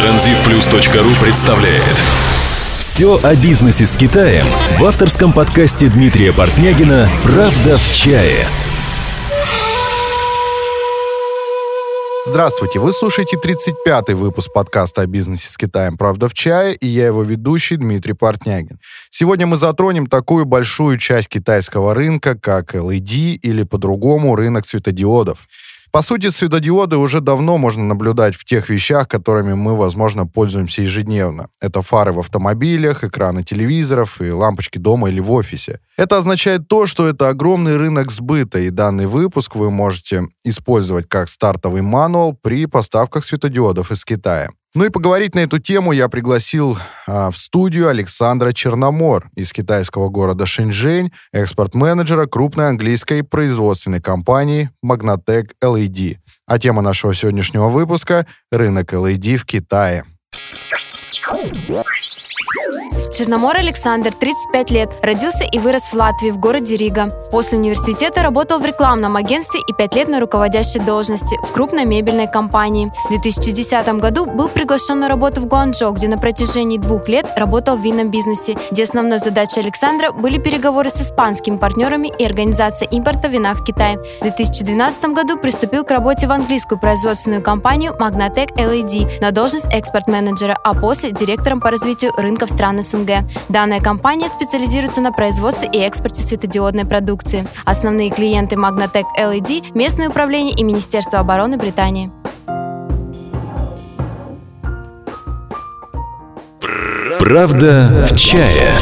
Транзитплюс.ру представляет Все о бизнесе с Китаем в авторском подкасте Дмитрия Портнягина «Правда в чае» Здравствуйте, вы слушаете 35-й выпуск подкаста о бизнесе с Китаем «Правда в чае» и я его ведущий Дмитрий Портнягин. Сегодня мы затронем такую большую часть китайского рынка, как LED или по-другому рынок светодиодов. По сути, светодиоды уже давно можно наблюдать в тех вещах, которыми мы, возможно, пользуемся ежедневно. Это фары в автомобилях, экраны телевизоров и лампочки дома или в офисе. Это означает то, что это огромный рынок сбыта, и данный выпуск вы можете использовать как стартовый мануал при поставках светодиодов из Китая. Ну и поговорить на эту тему я пригласил а, в студию Александра Черномор из китайского города Шэньчжэнь, экспорт-менеджера крупной английской производственной компании Magnatec LED. А тема нашего сегодняшнего выпуска — рынок LED в Китае. Черномор Александр, 35 лет, родился и вырос в Латвии, в городе Рига. После университета работал в рекламном агентстве и 5 лет на руководящей должности в крупной мебельной компании. В 2010 году был приглашен на работу в Гуанчжоу, где на протяжении двух лет работал в винном бизнесе, где основной задачей Александра были переговоры с испанскими партнерами и организация импорта вина в Китай. В 2012 году приступил к работе в английскую производственную компанию Magnatec LED на должность экспорт-менеджера, а после директором по развитию рынков стран СНГ. Данная компания специализируется на производстве и экспорте светодиодной продукции. Основные клиенты Magnatec LED – местное управление и Министерство обороны Британии. Правда в чае.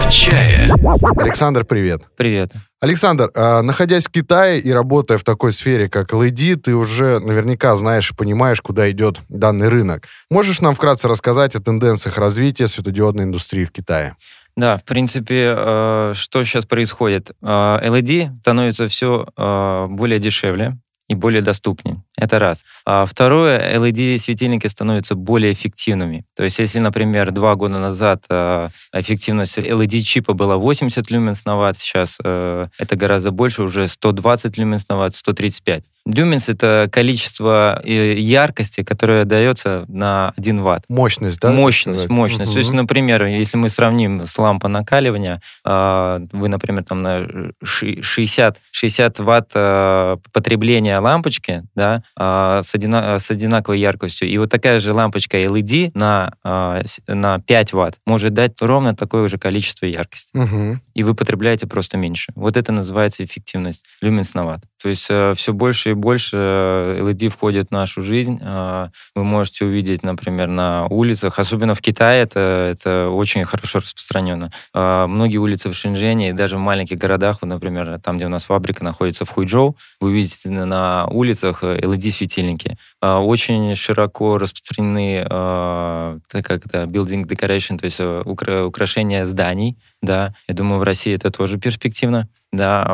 В чае. Александр, привет. Привет. Александр, а, находясь в Китае и работая в такой сфере, как LED, ты уже наверняка знаешь и понимаешь, куда идет данный рынок. Можешь нам вкратце рассказать о тенденциях развития светодиодной индустрии в Китае? Да, в принципе, э, что сейчас происходит? Э, LED становится все э, более дешевле и более доступнее. Это раз. А второе, LED-светильники становятся более эффективными. То есть, если, например, два года назад э, эффективность LED-чипа была 80 люменс на ватт, сейчас э, это гораздо больше, уже 120 люменс на ватт, 135. Люменс — это количество э, яркости, которое дается на 1 ватт. Мощность, да? Мощность, мощность. Угу. То есть, например, если мы сравним с лампой накаливания, э, вы, например, там на 60, 60 ватт э, потребления лампочки, да, а, с, одина, с одинаковой яркостью. И вот такая же лампочка LED на, а, на 5 ватт может дать ровно такое же количество яркости. Угу. И вы потребляете просто меньше. Вот это называется эффективность люменс на ватт. То есть э, все больше и больше LED входит в нашу жизнь. Э, вы можете увидеть, например, на улицах, особенно в Китае это, это очень хорошо распространено. Э, многие улицы в Шэньчжэне и даже в маленьких городах, вот, например, там, где у нас фабрика находится в Хуйчжоу, вы увидите на улицах LED-светильники. Очень широко распространены как это, building decoration, то есть украшения зданий. Да, я думаю, в России это тоже перспективно да,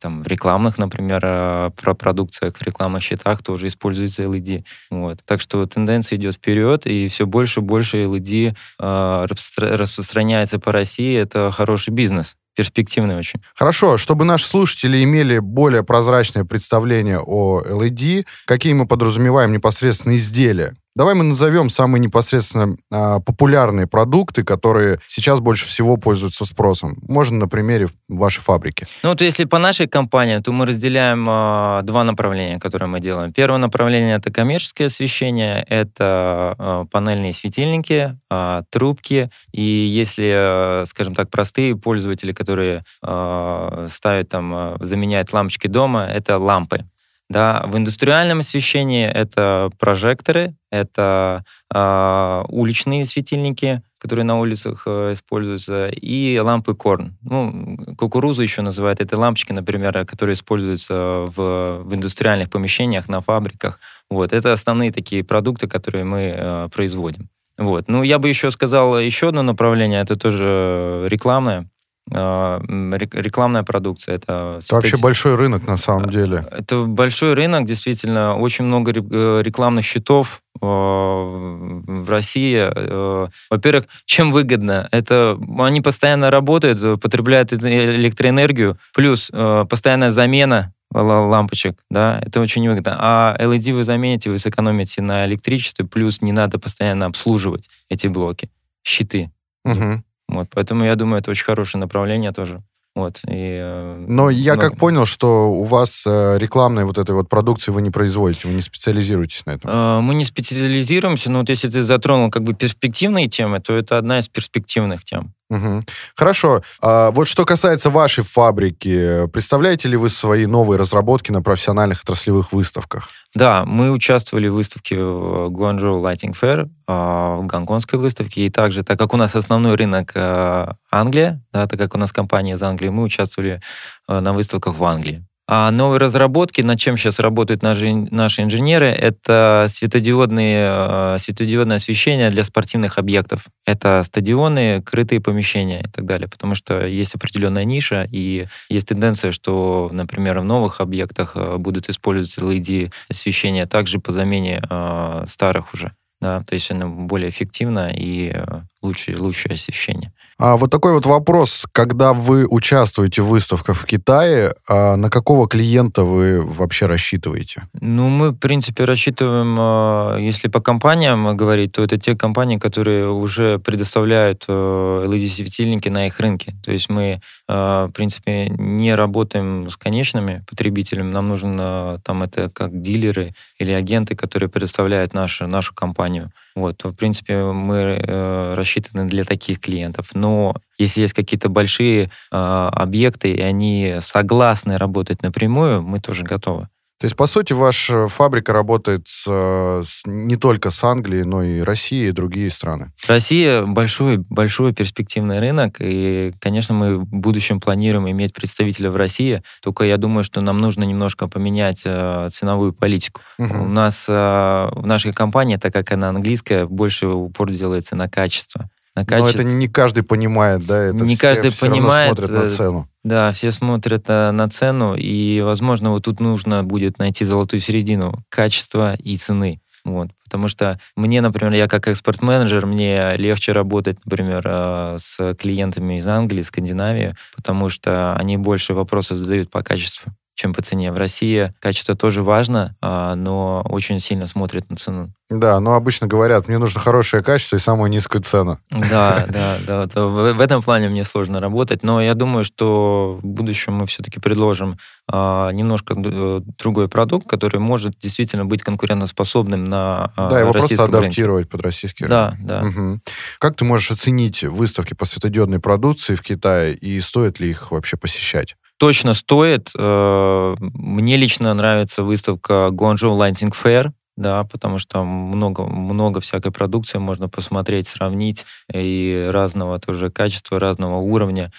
там в рекламных, например, э, про продукциях, в рекламных счетах тоже используется LED. Вот. Так что тенденция идет вперед, и все больше и больше LED э, распространяется по России. Это хороший бизнес перспективный очень. Хорошо, чтобы наши слушатели имели более прозрачное представление о LED, какие мы подразумеваем непосредственно изделия, Давай мы назовем самые непосредственно а, популярные продукты, которые сейчас больше всего пользуются спросом. Можно на примере вашей фабрики. Ну вот если по нашей компании, то мы разделяем а, два направления, которые мы делаем. Первое направление это коммерческое освещение, это а, панельные светильники, а, трубки. И если, а, скажем так, простые пользователи, которые а, ставят там, а, заменяют лампочки дома, это лампы. Да, в индустриальном освещении это прожекторы, это э, уличные светильники, которые на улицах э, используются, и лампы корн. Ну, кукурузу еще называют это лампочки, например, которые используются в, в индустриальных помещениях, на фабриках. Вот, это основные такие продукты, которые мы э, производим. Вот. Ну, я бы еще сказал еще одно направление, это тоже рекламное. А, рекламная продукция. Это, это вообще большой рынок на самом деле. Это большой рынок, действительно. Очень много э, рекламных счетов в России. Э, во-первых, чем выгодно? Это они постоянно работают, потребляют электроэнергию, плюс э, постоянная замена лампочек, да, это очень выгодно. А LED вы замените, вы сэкономите на электричестве, плюс не надо постоянно обслуживать эти блоки, щиты. Мгм. Вот, поэтому я думаю, это очень хорошее направление тоже. Вот, и, э, Но я много- как понял, что у вас э, рекламной вот этой вот продукции вы не производите, вы не специализируетесь на этом. Э, Мы не специализируемся, но вот если ты затронул как бы перспективные темы, то это одна из перспективных тем. Мгм. Хорошо. А вот что касается вашей фабрики, представляете ли вы свои новые разработки на профессиональных отраслевых выставках? Да, мы участвовали в выставке в Guangzhou Lighting Fair, а, в гонконгской выставке, и также, так как у нас основной рынок э, Англия, да, так как у нас компания из Англии, мы участвовали э, на выставках в Англии. А новые разработки, над чем сейчас работают наши, наши инженеры, это светодиодные, э, светодиодное освещение для спортивных объектов. Это стадионы, крытые помещения и так далее. Потому что есть определенная ниша, и есть тенденция, что, например, в новых объектах э, будут использоваться LED-освещение также по замене э, старых уже. Да, то есть оно более эффективно и э, лучше, лучшее освещение. А вот такой вот вопрос, когда вы участвуете в выставках в Китае, а на какого клиента вы вообще рассчитываете? Ну, мы, в принципе, рассчитываем, э, если по компаниям говорить, то это те компании, которые уже предоставляют э, LED-светильники на их рынке. То есть мы, э, в принципе, не работаем с конечными потребителями. Нам нужно там это как дилеры или агенты, которые предоставляют нашу, нашу компанию. Вот, в принципе, мы э, рассчитаны для таких клиентов. Но если есть какие-то большие э, объекты, и они согласны работать напрямую, мы тоже готовы. То есть, по сути, ваша фабрика работает с, э, с- не только с Англией, но и Россией и другие страны. Россия большой, большой перспективный рынок, и, конечно, мы в будущем планируем иметь представителя в России, только я думаю, что нам нужно немножко поменять э, ценовую политику. Мгм. У нас э, в нашей компании, так как она английская, больше упор делается на качество. На Но качество. это не каждый понимает, да? Это Не все каждый равно понимает, смотрят на э, цену. Да, все смотрят э, на цену, и, возможно, вот тут нужно будет найти золотую середину качества и цены. Вот. Потому что мне, например, я как экспорт-менеджер, мне легче работать, например, э, с клиентами из Англии, Скандинавии, потому что они больше вопросов задают по качеству, чем по цене. В России качество тоже важно, а, но очень сильно смотрят на цену. Да, но обычно говорят, мне нужно хорошее качество и самую низкую цену. Да, да, да. В, этом плане мне сложно работать, но я думаю, что в будущем мы все-таки предложим а, немножко д- другой продукт, который может действительно быть конкурентоспособным на а, да, его просто российском рынке. адаптировать под российский рынок. Да, да. Мгм. Как ты можешь оценить выставки по светодиодной продукции в Китае и стоит ли их вообще посещать? Точно стоит. Э, Мне лично нравится выставка Guangzhou Lighting Fair, да, потому что там много, много всякой продукции можно посмотреть, сравнить, и разного тоже качества, разного уровня.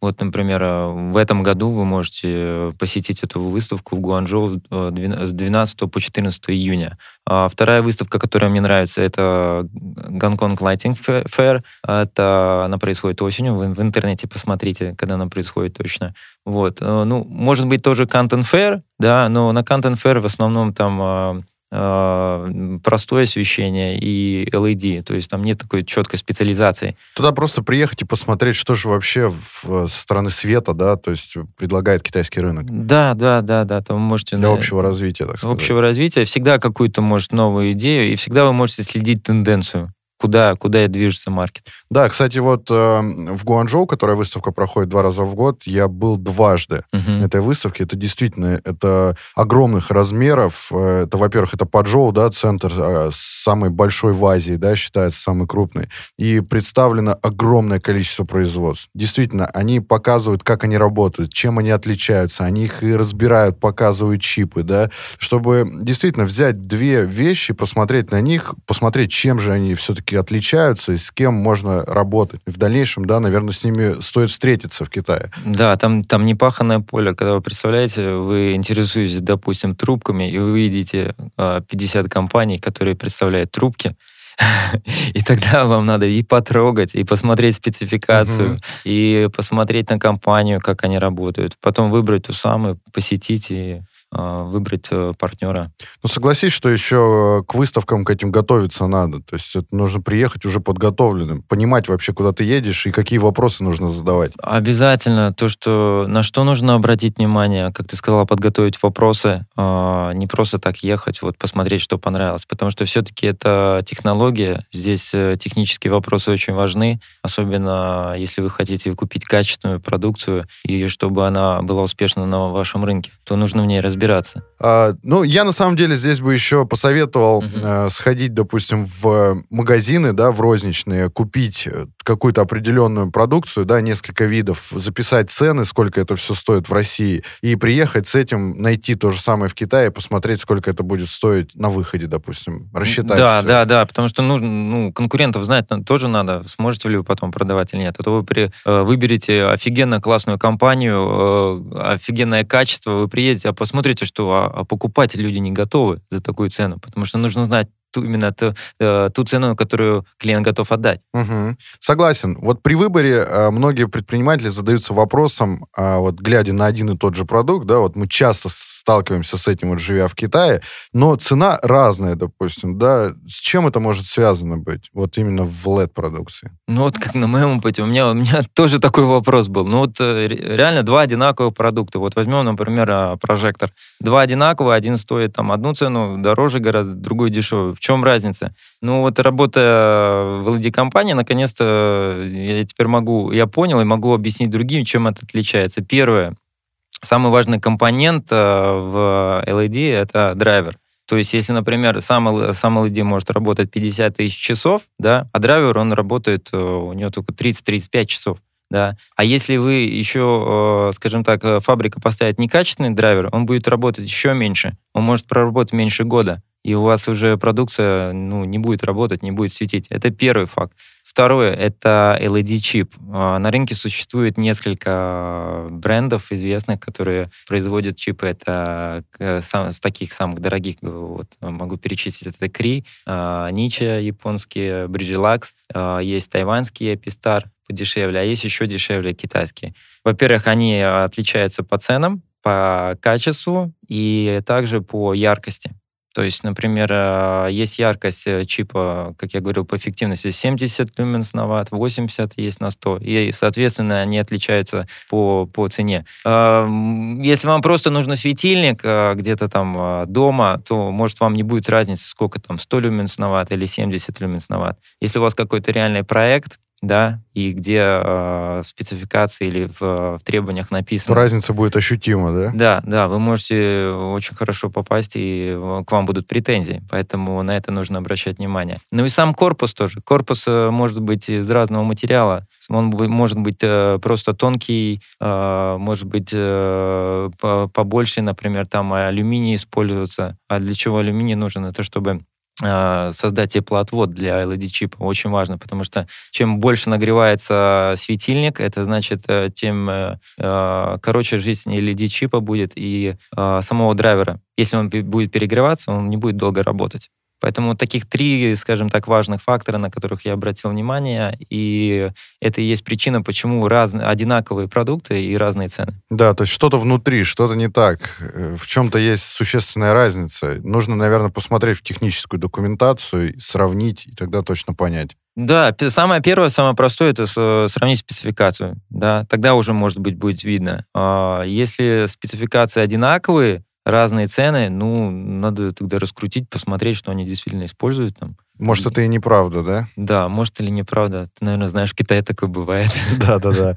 Вот, например, э, в этом году вы можете посетить эту выставку в Гуанчжоу э, с 12 по 14 июня. А Вторая выставка, которая мне нравится, это Гонконг Lighting Fa- Fair. Это она происходит осенью. Вы в интернете посмотрите, когда она происходит точно. Вот. Э, Ну, может быть, тоже Content Fair, да, но на Content Fair в основном там э, э, простое освещение и LED, то есть там нет такой четкой специализации. Туда просто приехать и посмотреть, что же вообще в- со стороны света, да, то есть предлагает китайский рынок Да, да, да, да, там вы можете... для на- общего развития, так сказать. общего развития, всегда какую-то, может, новую идею, и всегда вы можете следить тенденцию, куда, куда и движется маркет. Да, кстати, вот э, в Гуанчжоу, которая выставка проходит два раза в год, я был дважды Мгм. на этой выставке. Это действительно, это огромных размеров. Э, Это, во-первых, это Паджоу, да, центр э, самый большой в Азии, да, считается самый крупный. И представлено огромное количество производств. Действительно, они показывают, как они работают, чем они отличаются. Они их и разбирают, показывают чипы, да, чтобы действительно взять две вещи, посмотреть на них, посмотреть, чем же они все-таки отличаются и с кем можно работать. В дальнейшем, да, наверное, с ними стоит встретиться в Китае. Да, там, там непаханное поле, когда вы представляете, вы интересуетесь, допустим, трубками, и вы видите а, 50 компаний, которые представляют трубки, и тогда вам надо и потрогать, и посмотреть спецификацию, Мгм. и посмотреть на компанию, как они работают, потом выбрать ту самую, посетить и выбрать э, партнера. Ну, согласись, что еще к выставкам к этим готовиться надо. То есть это нужно приехать уже подготовленным, понимать вообще, куда ты едешь и какие вопросы нужно задавать. Обязательно. То, что на что нужно обратить внимание, как ты сказала, подготовить вопросы, э, не просто так ехать, вот посмотреть, что понравилось. Потому что все-таки это технология. Здесь э, технические вопросы очень важны, особенно если вы хотите купить качественную продукцию и чтобы она была успешна на вашем рынке, то нужно в ней разбираться. А, ну, я на самом деле здесь бы еще посоветовал uh-huh. э, сходить, допустим, в магазины, да, в розничные, купить э, какую-то определенную продукцию, да, несколько видов, записать цены, сколько это все стоит в России, и приехать с этим, найти то же самое в Китае, посмотреть, сколько это будет стоить на выходе, допустим, рассчитать. Да, все. да, да, потому что нужно, ну, конкурентов знать тоже надо, сможете ли вы потом продавать или нет. А то вы при, э, выберете офигенно классную компанию, э, офигенное качество, вы приедете, а посмотрите, что а, а покупать люди не готовы за такую цену, потому что нужно знать ту, именно ту, э, ту цену, которую клиент готов отдать. Угу. Согласен. Вот при выборе э, многие предприниматели задаются вопросом, э, вот глядя на один и тот же продукт, да, вот мы часто сталкиваемся с этим, вот живя в Китае, но цена разная, допустим, да, с чем это может связано быть, вот именно в LED-продукции? Ну вот как на моем опыте, у меня, у меня тоже такой вопрос был. Ну вот э, реально два одинаковых продукта. Вот возьмем, например, а, прожектор. Два одинаковые, один стоит там одну цену дороже гораздо, другой дешевый. В чем разница? Ну вот работая в LED-компании, наконец-то я теперь могу, я понял и могу объяснить другим, чем это отличается. Первое, Самый важный компонент э, в LED — это драйвер. То есть, если, например, сам, сам LED может работать 50 тысяч часов, да, а драйвер, он работает, э, у него только 30-35 часов. Да. А если вы еще, э, скажем так, фабрика поставит некачественный драйвер, он будет работать еще меньше. Он может проработать меньше года. И у вас уже продукция ну, не будет работать, не будет светить. Это первый факт. Второе — это LED-чип. А, на рынке существует несколько брендов известных, которые производят чипы. Это с таких самых дорогих, вот, могу перечислить, это Кри, Нича японские, Bridgelax, а, есть тайваньский Epistar подешевле, а есть еще дешевле китайские. Во-первых, они отличаются по ценам, по качеству и также по яркости. То есть, например, э, есть яркость э, чипа, как я говорил, по эффективности 70 люменс на ватт, 80 есть на 100. И, соответственно, они отличаются по, по цене. Э, если вам просто нужно светильник где-то там дома, то, может, вам не будет разницы, сколько там, 100 люменс на ватт или 70 люменс на ватт. Если у вас какой-то реальный проект, да, и где э, спецификации или в, в требованиях написано. Разница будет ощутима, да? Да, да, вы можете очень хорошо попасть, и к вам будут претензии, поэтому на это нужно обращать внимание. Ну и сам корпус тоже. Корпус э, может быть из разного материала. Он может быть э, просто тонкий, э, может быть э, побольше, например, там алюминий используется. А для чего алюминий нужен? Это чтобы создать теплоотвод для LED-чипа. Очень важно, потому что чем больше нагревается светильник, это значит, э, тем э, э, короче жизнь LED-чипа будет и самого драйвера. Если он будет перегреваться, он не будет долго работать. Поэтому таких три, скажем так, важных фактора, на которых я обратил внимание, и это и есть причина, почему разные, одинаковые продукты и разные цены. Да, то есть что-то внутри, что-то не так. Э, в чем-то есть существенная разница. Нужно, наверное, посмотреть в техническую документацию, сравнить, и тогда точно понять. Да, самое первое, самое простое, это сравнить спецификацию. Да, тогда уже, может быть, будет видно. А, если спецификации одинаковые, разные цены, ну, надо тогда раскрутить, посмотреть, что они действительно используют там. Может, это и неправда, да? Да, может или неправда. Ты, наверное, знаешь, в Китае такое бывает. Да-да-да.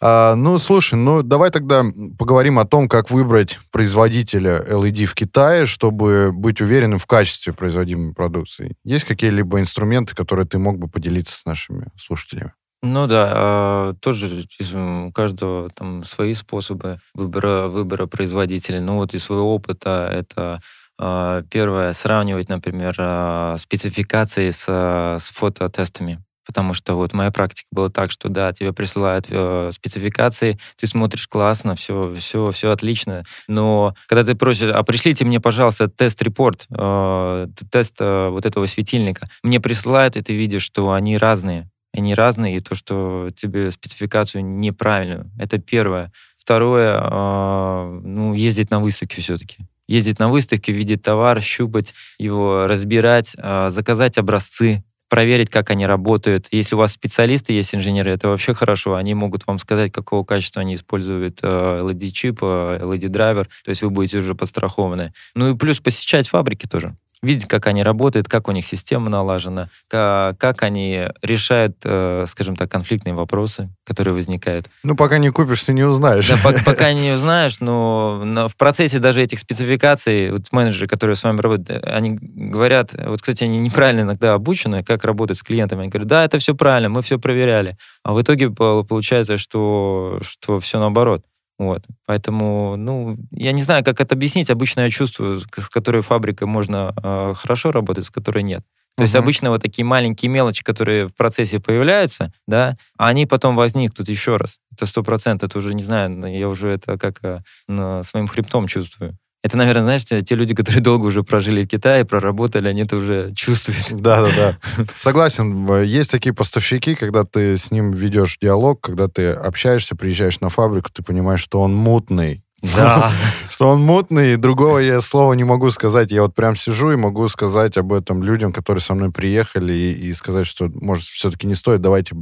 А, ну, слушай, ну, давай тогда поговорим о том, как выбрать производителя LED в Китае, чтобы быть уверенным в качестве производимой продукции. Есть какие-либо инструменты, которые ты мог бы поделиться с нашими слушателями? Ну да, а, тоже у каждого там свои способы выбора, выбора производителя. Ну вот из своего опыта это а, первое, сравнивать, например, а, спецификации с, с фототестами. Потому что вот моя практика была так, что да, тебе присылают э, спецификации, ты смотришь классно, все, все, все отлично. Но когда ты просишь, а пришлите мне, пожалуйста, тест-репорт, э, тест э, вот этого светильника, мне присылают, и ты видишь, что они разные они разные, и то, что тебе спецификацию неправильную, это первое. Второе, э, ну, ездить на выставки все-таки. Ездить на выставки, видеть товар, щупать его, разбирать, э, заказать образцы, проверить, как они работают. Если у вас специалисты есть, инженеры, это вообще хорошо. Они могут вам сказать, какого качества они используют LED-чип, LED-драйвер, то есть вы будете уже подстрахованы. Ну и плюс посещать фабрики тоже видеть, как они работают, как у них система налажена, как, они решают, э, скажем так, конфликтные вопросы, которые возникают. Ну, пока не купишь, ты не узнаешь. Да, пока, пока не узнаешь, но, но в процессе даже этих спецификаций, вот менеджеры, которые с вами работают, они говорят, вот, кстати, они неправильно иногда обучены, как работать с клиентами. Они говорят, да, это все правильно, мы все проверяли. А в итоге получается, что, что все наоборот. Вот. Поэтому, ну, я не знаю, как это объяснить. Обычно я чувствую, с которой фабрикой можно э, хорошо работать, с которой нет. То uh-huh. есть обычно вот такие маленькие мелочи, которые в процессе появляются, да, они потом возникнут еще раз. Это сто процентов, это уже, не знаю, я уже это как э, своим хребтом чувствую. Это, наверное, знаешь, те люди, которые долго уже прожили в Китае, проработали, они это уже чувствуют. Да, да, да. Согласен. Есть такие поставщики, когда ты с ним ведешь диалог, когда ты общаешься, приезжаешь на фабрику, ты понимаешь, что он мутный, да. Что он мутный, другого я слова не могу сказать. Я вот прям сижу и могу сказать об этом людям, которые со мной приехали, и, и сказать, что, может, все-таки не стоит, давайте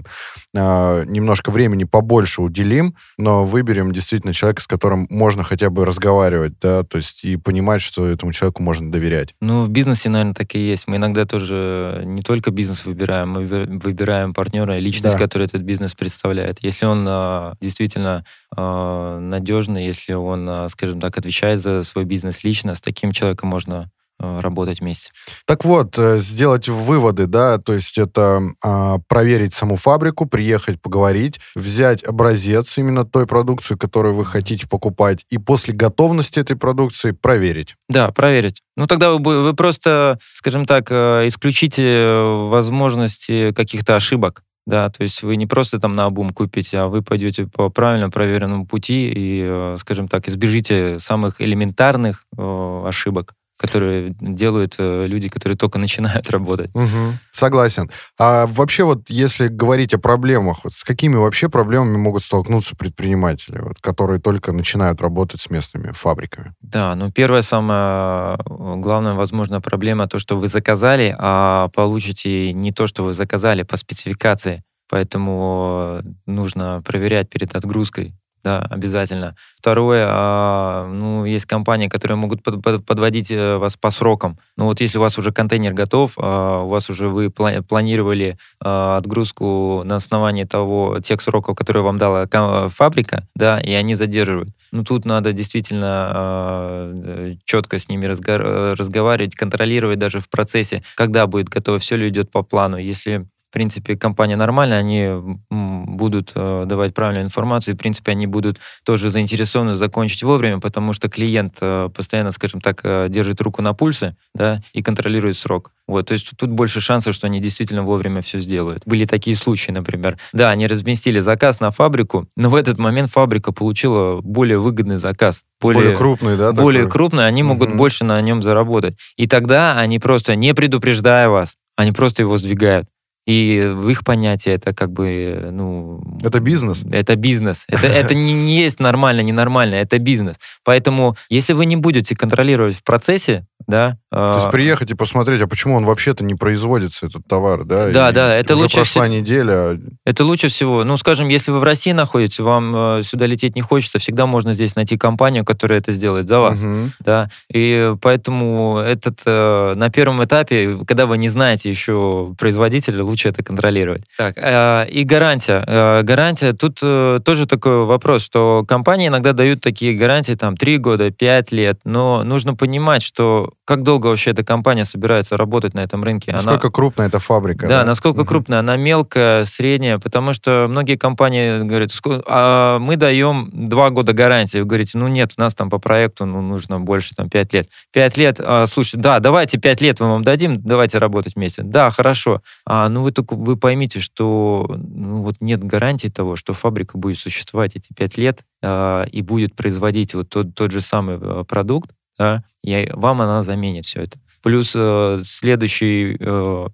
э, немножко времени побольше уделим, но выберем действительно человека, с которым можно хотя бы разговаривать, да, то есть и понимать, что этому человеку можно доверять. Ну, в бизнесе, наверное, так и есть. Мы иногда тоже не только бизнес выбираем, мы выбираем партнера, личность, да. которая этот бизнес представляет. Если он э, действительно э, надежный, если он, э, скажем так, отвечает за свой бизнес лично, с таким человеком можно э, работать вместе. Так вот, э, сделать выводы, да, то есть это а, проверить саму фабрику, приехать поговорить, взять образец именно той продукции, которую вы хотите покупать, и после готовности этой продукции проверить. Да, проверить. Ну тогда вы, вы просто, скажем так, исключите возможности каких-то ошибок. Да, то есть вы не просто там на обум купите, а вы пойдете по правильно проверенному пути и, э, скажем так, избежите самых элементарных э, ошибок которые делают э, люди, которые только начинают работать. Угу, согласен. А вообще вот, если говорить о проблемах, вот с какими вообще проблемами могут столкнуться предприниматели, вот, которые только начинают работать с местными фабриками? Да, ну первая самая э, главная, возможно, проблема то, что вы заказали, а получите не то, что вы заказали по спецификации. Поэтому э, нужно проверять перед отгрузкой да, обязательно. Второе, а, ну, есть компании, которые могут под, под, подводить э, вас по срокам. Ну, вот если у вас уже контейнер готов, а, у вас уже вы планировали а, отгрузку на основании того, тех сроков, которые вам дала фабрика, да, и они задерживают. Ну, тут надо действительно а, четко с ними разго разговаривать, контролировать даже в процессе, когда будет готово, все ли идет по плану. Если принципе, компания нормальная, они будут э, давать правильную информацию, и, в принципе, они будут тоже заинтересованы закончить вовремя, потому что клиент э, постоянно, скажем так, э, держит руку на пульсе, да, и контролирует срок. Вот, то есть тут больше шансов, что они действительно вовремя все сделают. Были такие случаи, например. Да, они разместили заказ на фабрику, но в этот момент фабрика получила более выгодный заказ. Более, более крупный, да? Более такой? крупный, они могут угу. больше на нем заработать. И тогда они просто, не предупреждая вас, они просто его сдвигают. И в их понятии это как бы, ну... Это бизнес? Это бизнес. Это, это не, не есть нормально, ненормально, это бизнес. Поэтому, если вы не будете контролировать в процессе, да... То есть а, приехать и посмотреть, а почему он вообще-то не производится, этот товар, да? Да, и да, это лучше... прошла всего... неделя. Это лучше всего. Ну, скажем, если вы в России находитесь, вам э, сюда лететь не хочется, всегда можно здесь найти компанию, которая это сделает за вас, угу. да? И поэтому этот, э, на первом этапе, когда вы не знаете еще производителя, лучше это контролировать. Так, э, и гарантия. Э, гарантия, тут э, тоже такой вопрос, что компании иногда дают такие гарантии, там, 3 года, 5 лет, но нужно понимать, что как долго вообще эта компания собирается работать на этом рынке. Насколько она... крупная эта фабрика. Да, да? насколько угу. крупная. Она мелкая, средняя, потому что многие компании говорят, а мы даем 2 года гарантии. Вы говорите, ну нет, у нас там по проекту ну, нужно больше, там, 5 лет. 5 лет, а, слушайте, да, давайте 5 лет мы вам дадим, давайте работать вместе. Да, хорошо. А, ну вы только вы поймите, что ну, вот нет гарантии того, что фабрика будет существовать эти пять лет э, и будет производить вот тот, тот же самый э, продукт, да, и вам она заменит все это. Плюс э, следующий э,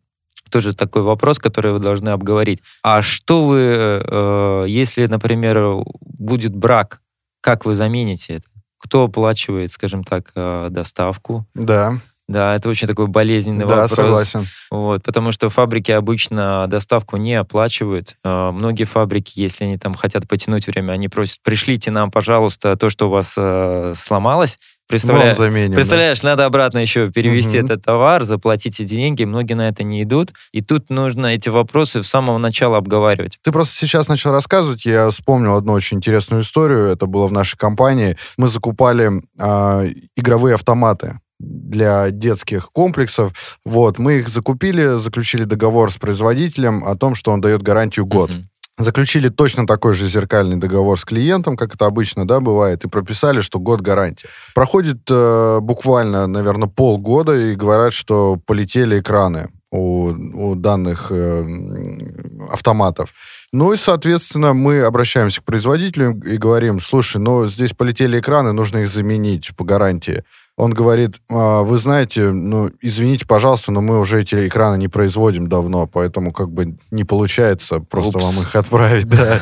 тоже такой вопрос, который вы должны обговорить. А что вы, э, если, например, будет брак как вы замените это? Кто оплачивает, скажем так, доставку? Да. Да, это очень такой болезненный да, вопрос. согласен. Вот, потому что фабрики обычно доставку не оплачивают. Э, многие фабрики, если они там хотят потянуть время, они просят, пришлите нам, пожалуйста, то, что у вас э, сломалось. Представля... заменим, Представляешь, да? надо обратно еще перевести угу. этот товар, заплатить эти деньги. Многие на это не идут. И тут нужно эти вопросы с самого начала обговаривать. Ты просто сейчас начал рассказывать, я вспомнил одну очень интересную историю. Это было в нашей компании. Мы закупали э, игровые автоматы для детских комплексов. Вот, мы их закупили, заключили договор с производителем о том, что он дает гарантию год. Uh-huh. Заключили точно такой же зеркальный договор с клиентом, как это обычно, да, бывает, и прописали, что год гарантии. Проходит э, буквально, наверное, полгода, и говорят, что полетели экраны у, у данных э, автоматов. Ну и, соответственно, мы обращаемся к производителю и говорим, слушай, ну здесь полетели экраны, нужно их заменить по гарантии он говорит, а, вы знаете, ну, извините, пожалуйста, но мы уже эти экраны не производим давно, поэтому как бы не получается просто Упс. вам их отправить. Да.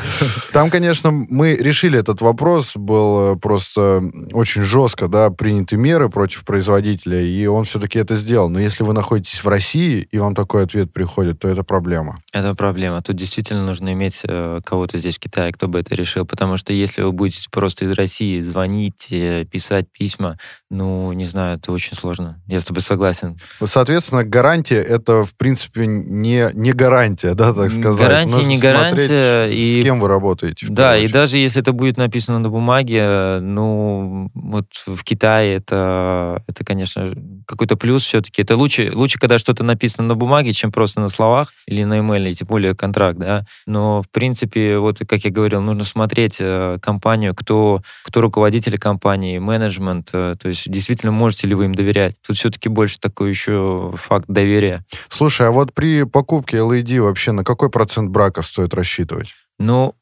Там, конечно, мы решили этот вопрос, был просто очень жестко, да, приняты меры против производителя, и он все-таки это сделал. Но если вы находитесь в России, и вам такой ответ приходит, то это проблема. Это проблема. Тут действительно нужно иметь э, кого-то здесь в Китае, кто бы это решил, потому что если вы будете просто из России звонить, э, писать письма, ну, не знаю, это очень сложно. Я с тобой согласен. Соответственно, гарантия это, в принципе, не, не гарантия, да, так сказать. Гарантия, Нужно не гарантия. И... С кем вы работаете. Да, и даже если это будет написано на бумаге, ну, вот в Китае это, это конечно, какой-то плюс все-таки. Это лучше, лучше, когда что-то написано на бумаге, чем просто на словах или на имейле, тем более контракт, да. Но, в принципе, вот, как я говорил, нужно смотреть э, компанию, кто, кто руководители компании, менеджмент, э, то есть действительно действительно можете ли вы им доверять. Тут все-таки больше такой еще факт доверия. Слушай, а вот при покупке LED вообще на какой процент брака стоит рассчитывать? Ну,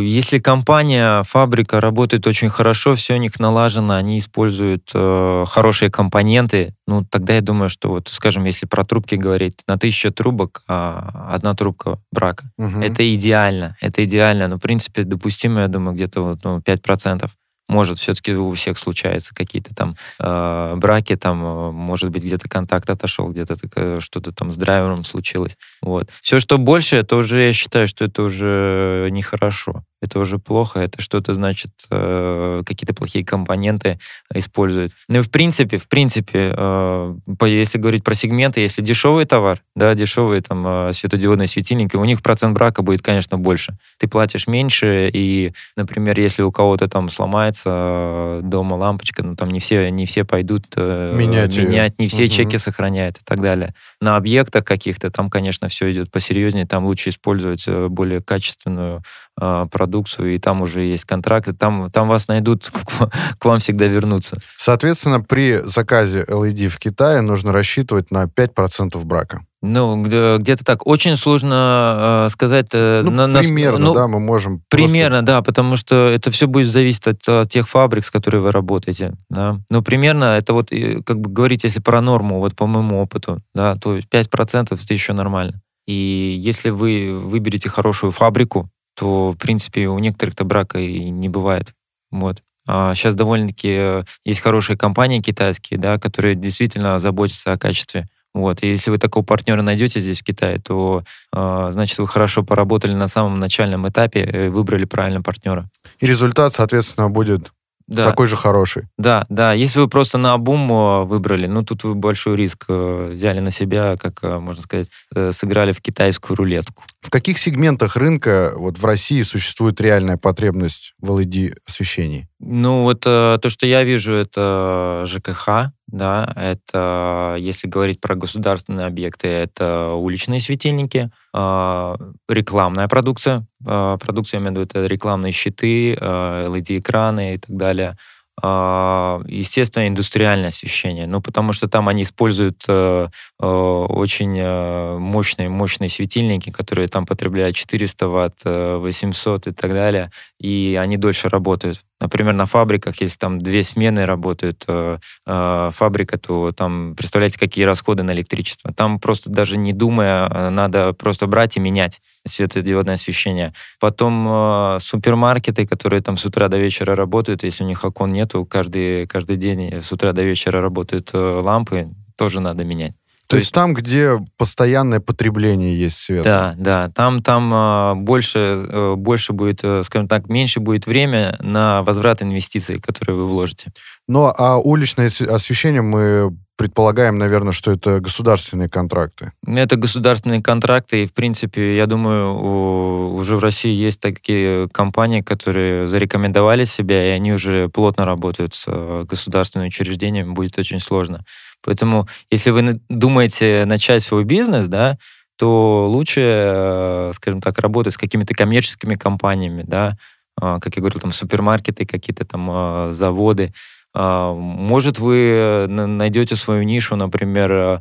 если компания, фабрика работает очень хорошо, все у них налажено, они используют э, хорошие компоненты, ну, тогда я думаю, что вот, скажем, если про трубки говорить, на тысячу трубок а, одна трубка брака. Угу. Это идеально, это идеально, но, в принципе, допустимо, я думаю, где-то вот, ну, 5% может, все-таки у всех случаются какие-то там э, браки, там, э, может быть, где-то контакт отошел, где-то что-то там с драйвером случилось. Вот. Все, что больше, это уже, я считаю, что это уже нехорошо это уже плохо, это что-то значит, э, какие-то плохие компоненты используют. Ну и в принципе, в принципе, э, если говорить про сегменты, если дешевый товар, да, дешевые там э, светодиодные светильники, у них процент брака будет, конечно, больше. Ты платишь меньше, и, например, если у кого-то там сломается э, дома лампочка, ну там не все, не все пойдут э, менять, менять не все угу. чеки сохраняют и так далее. На объектах каких-то там, конечно, все идет посерьезнее, там лучше использовать э, более качественную э, продукцию, и там уже есть контракты, там, там вас найдут, к вам всегда вернутся. Соответственно, при заказе LED в Китае нужно рассчитывать на 5% брака. Ну, где-то так. Очень сложно э, сказать. Э, ну, на, примерно, ну, да, мы можем. Примерно, просто... да, потому что это все будет зависеть от, от тех фабрик, с которыми вы работаете. Да. Ну, примерно, это вот, как бы говорить, если про норму, вот по моему опыту, да, то 5% это еще нормально. И если вы выберете хорошую фабрику, то, в принципе, у некоторых-то брака и не бывает. Вот. А сейчас довольно-таки есть хорошие компании китайские, да, которые действительно заботятся о качестве. Вот. И если вы такого партнера найдете здесь, в Китае, то э, значит, вы хорошо поработали на самом начальном этапе и выбрали правильного партнера. И результат, соответственно, будет да. такой же хороший. Да, да. Если вы просто на обум э, выбрали, ну, тут вы большой риск э, взяли на себя, как, э, можно сказать, сыграли в китайскую рулетку. В каких сегментах рынка вот в России существует реальная потребность в LED-освещении? Ну, вот то, что я вижу, это ЖКХ, да, это, если говорить про государственные объекты, это уличные светильники, рекламная продукция, продукция, я имею в виду, это рекламные щиты, LED-экраны и так далее, а, естественно, индустриальное освещение, ну, потому что там они используют э, э, очень э, мощные, мощные светильники, которые там потребляют 400 ватт, 800 и так далее, и они дольше работают. Например, на фабриках, если там две смены работают э, э, фабрика, то там, представляете, какие расходы на электричество. Там просто даже не думая, э, надо просто брать и менять светодиодное освещение. Потом э, супермаркеты, которые там с утра до вечера работают, если у них окон нету, каждый, каждый день с утра до вечера работают э, лампы, тоже надо менять. То, есть, там, где постоянное потребление есть света. Да, да. Там, там э, больше, э, больше будет, э, скажем так, меньше будет время на возврат инвестиций, которые вы вложите. Ну, а уличное освещение мы предполагаем, наверное, что это государственные контракты. Это государственные контракты, и, в принципе, я думаю, уже в России есть такие компании, которые зарекомендовали себя, и они уже плотно работают с э, государственными учреждениями, будет очень сложно. Поэтому, если вы думаете начать свой бизнес, да, то лучше, э, скажем так, работать с какими-то коммерческими компаниями, да, э, как я говорил, там супермаркеты, какие-то там заводы, а, может, вы найдете свою нишу, например, э,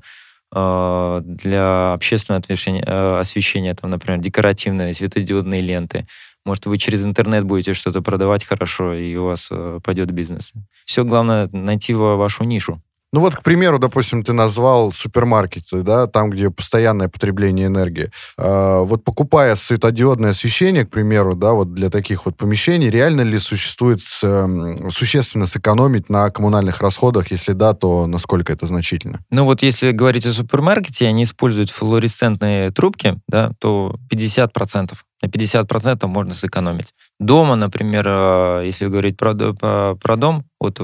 а, для общественного освещения, э, там, например, декоративные светодиодные ленты. Может, вы через интернет будете что-то продавать хорошо, и у вас э, пойдет бизнес. Все главное найти вашу нишу. Ну вот, к примеру, допустим, ты назвал супермаркеты, да, там, где постоянное потребление энергии. А, вот покупая светодиодное освещение, к примеру, да, вот для таких вот помещений, реально ли существует э, существенно сэкономить на коммунальных расходах? Если да, то насколько это значительно? Ну вот если говорить о супермаркете, они используют флуоресцентные трубки, да, то 50% на 50% можно сэкономить. Дома, например, э, если говорить про, про, дом, вот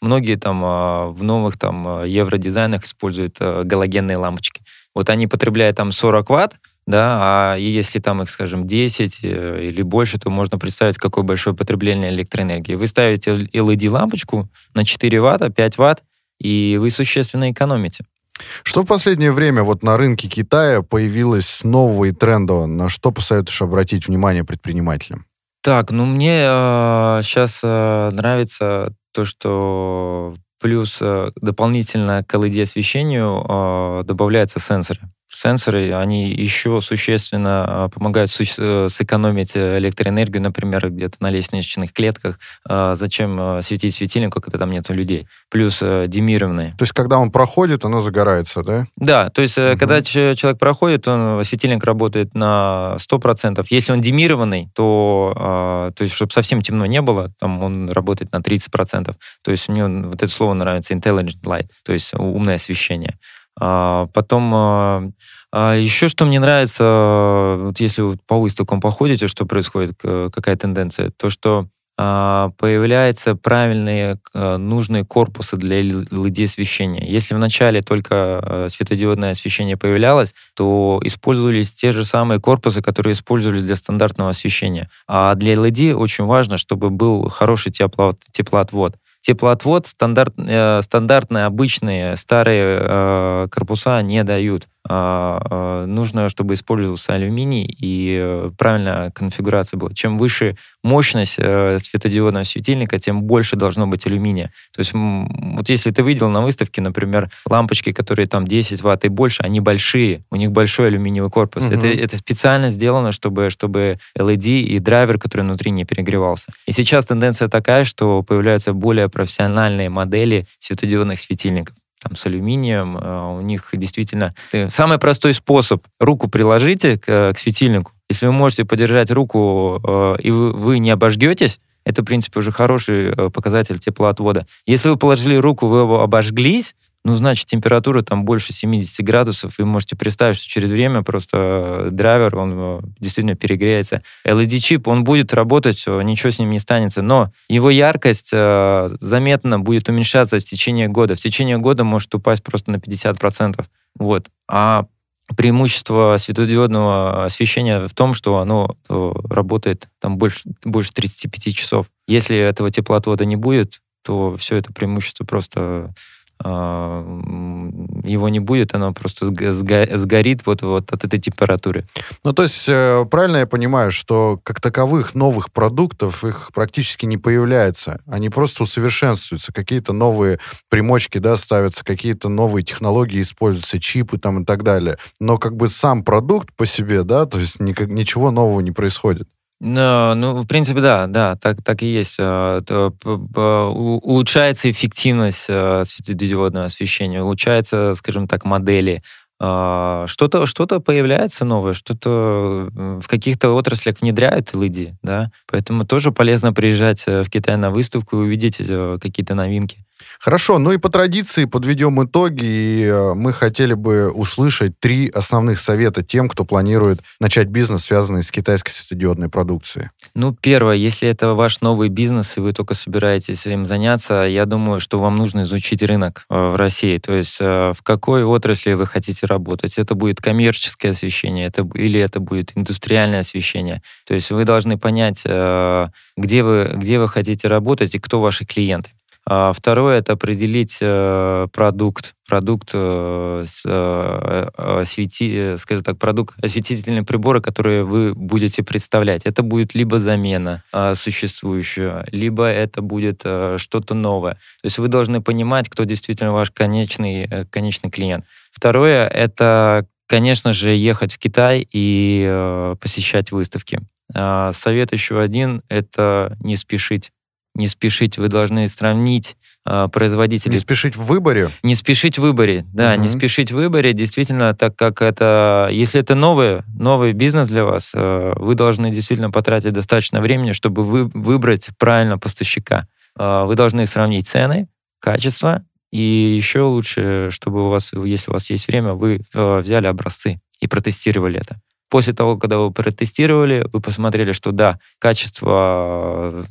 многие там э, в новых там э, евродизайнах используют галогенные лампочки. Вот они потребляют там 40 ватт, да, а если там их, скажем, 10 или больше, то можно представить, какое большое потребление электроэнергии. Вы ставите LED-лампочку на 4 ватта, 5 ватт, и вы существенно экономите. Что в последнее время вот на рынке Китая появилось нового и трендового? На что посоветуешь обратить внимание предпринимателям? Так, ну мне э, сейчас э, нравится то, что плюс э, дополнительно к LED-освещению э, добавляются сенсоры сенсоры, они еще существенно а, помогают э, сэкономить электроэнергию, например, где-то на лестничных клетках. А, зачем а, светить светильнику, когда там нет людей? Плюс э, демированные. То есть, когда он проходит, оно загорается, да? Да, то есть, угу. когда человек проходит, он, светильник работает на 100%. Если он демированный, то, то есть, чтобы совсем темно не было, там он работает на 30%. То есть, мне вот это слово нравится, intelligent light, то есть умное освещение. А, потом а, а еще что мне нравится, вот если по выставкам походите, что происходит, какая тенденция, то что появляются правильные нужные корпусы для LED-освещения. Если вначале только светодиодное освещение появлялось, то использовались те же самые корпусы, которые использовались для стандартного освещения. А для LED очень важно, чтобы был хороший теплоотвод теплоотвод стандарт, э, стандартные, обычные, старые э, корпуса не дают. А, а, нужно, чтобы использовался алюминий и э, правильная конфигурация была. Чем выше мощность э, светодиодного светильника, тем больше должно быть алюминия. То есть вот если ты видел на выставке, например, лампочки, которые там 10 ватт и больше, они большие, у них большой алюминиевый корпус. Угу. Это, это специально сделано, чтобы, чтобы LED и драйвер, который внутри не перегревался. И сейчас тенденция такая, что появляются более профессиональные модели светодиодных светильников там, с алюминием, э, у них действительно... Самый простой способ. Руку приложите к, к светильнику. Если вы можете подержать руку, э, и вы, не обожгетесь, это, в принципе, уже хороший э, показатель теплоотвода. Если вы положили руку, вы его обожглись, ну, значит, температура там больше 70 градусов, вы можете представить, что через время просто драйвер, он э, действительно перегреется. LED-чип, он будет работать, э, ничего с ним не станется, но его яркость э, заметно будет уменьшаться в течение года. В течение года может упасть просто на 50%. Вот. А преимущество светодиодного освещения в том, что оно работает там больше, больше 35 часов. Если этого теплоотвода не будет, то все это преимущество просто его не будет, оно просто сгорит вот, вот от этой температуры. Ну, то есть, э, правильно я понимаю, что как таковых новых продуктов их практически не появляется. Они просто усовершенствуются. Какие-то новые примочки, да, ставятся, какие-то новые технологии используются, чипы там и так далее. Но как бы сам продукт по себе, да, то есть никак, ничего нового не происходит. No, ну, в принципе, да, да, так, так и есть. А, улучшается эффективность а, светодиодного освещения, улучшается, скажем так, модели что-то что появляется новое, что-то в каких-то отраслях внедряют LED, да, поэтому тоже полезно приезжать э, в Китай на выставку и увидеть э, какие-то новинки. Хорошо, ну и по традиции подведем итоги, и э, мы хотели бы услышать три основных совета тем, кто планирует начать бизнес, связанный с китайской светодиодной продукцией. Ну, первое, если это ваш новый бизнес, и вы только собираетесь им заняться, я думаю, что вам нужно изучить рынок э, в России, то есть э, в какой отрасли вы хотите работать. Это будет коммерческое освещение это, или это будет индустриальное освещение. То есть вы должны понять, где вы, где вы хотите работать и кто ваши клиенты. А второе — это определить э, продукт, продукт э, э, освети, скажем так, продукт осветительные приборы, которые вы будете представлять. Это будет либо замена существующего, либо это будет что-то новое. То есть вы должны понимать, кто действительно ваш конечный, конечный клиент. Второе — это, конечно же, ехать в Китай и посещать выставки. А совет еще один — это не спешить не спешить, вы должны сравнить э, производителей. Не спешить в выборе? Не спешить в выборе, да, угу. не спешить в выборе, действительно, так как это, если это новый, новый бизнес для вас, э, вы должны действительно потратить достаточно времени, чтобы вы, выбрать правильно поставщика. Э, вы должны сравнить цены, качество, и еще лучше, чтобы у вас, если у вас есть время, вы э, взяли образцы и протестировали это. После того, когда вы протестировали, вы посмотрели, что да, качество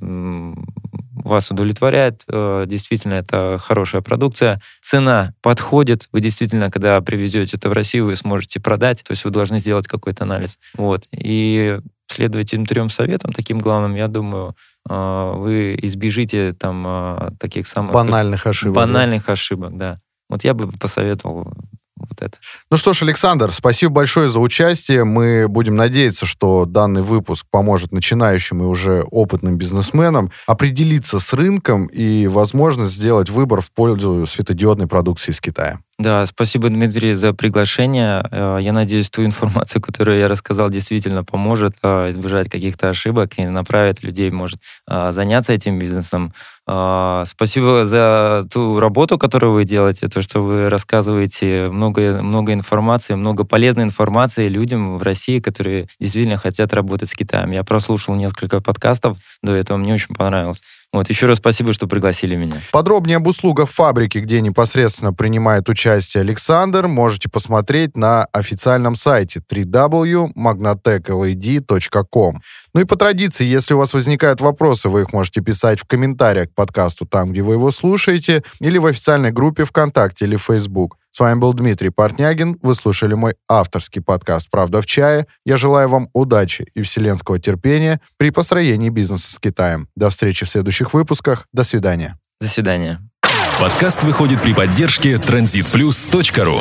вас удовлетворяет, э, действительно, это хорошая продукция, цена подходит, вы действительно, когда привезете это в Россию, вы сможете продать, то есть вы должны сделать какой-то анализ. Вот. И следуя этим трем советам, таким главным, я думаю, э, вы избежите там э, таких самых... Банальных ошибок. Банальных да? ошибок, да. Вот я бы посоветовал вот это. Ну что ж, Александр, спасибо большое за участие. Мы будем надеяться, что данный выпуск поможет начинающим и уже опытным бизнесменам определиться с рынком и, возможно, сделать выбор в пользу светодиодной продукции из Китая. Да, спасибо, Дмитрий, за приглашение. Э, я надеюсь, ту информацию, которую я рассказал, действительно поможет э, избежать каких-то ошибок и направит людей, может, э, заняться этим бизнесом. Спасибо за ту работу, которую вы делаете, то, что вы рассказываете много, много информации, много полезной информации людям в России, которые действительно хотят работать с Китаем. Я прослушал несколько подкастов до этого, мне очень понравилось. Вот, еще раз спасибо, что пригласили меня. Подробнее об услугах фабрики, где непосредственно принимает участие Александр, можете посмотреть на официальном сайте www.magnatechled.com. Ну и по традиции, если у вас возникают вопросы, вы их можете писать в комментариях к подкасту там, где вы его слушаете, или в официальной группе ВКонтакте или Facebook. С вами был Дмитрий Портнягин. Вы слушали мой авторский подкаст «Правда в чае». Я желаю вам удачи и вселенского терпения при построении бизнеса с Китаем. До встречи в следующих выпусках. До свидания. До свидания. Подкаст выходит при поддержке transitplus.ru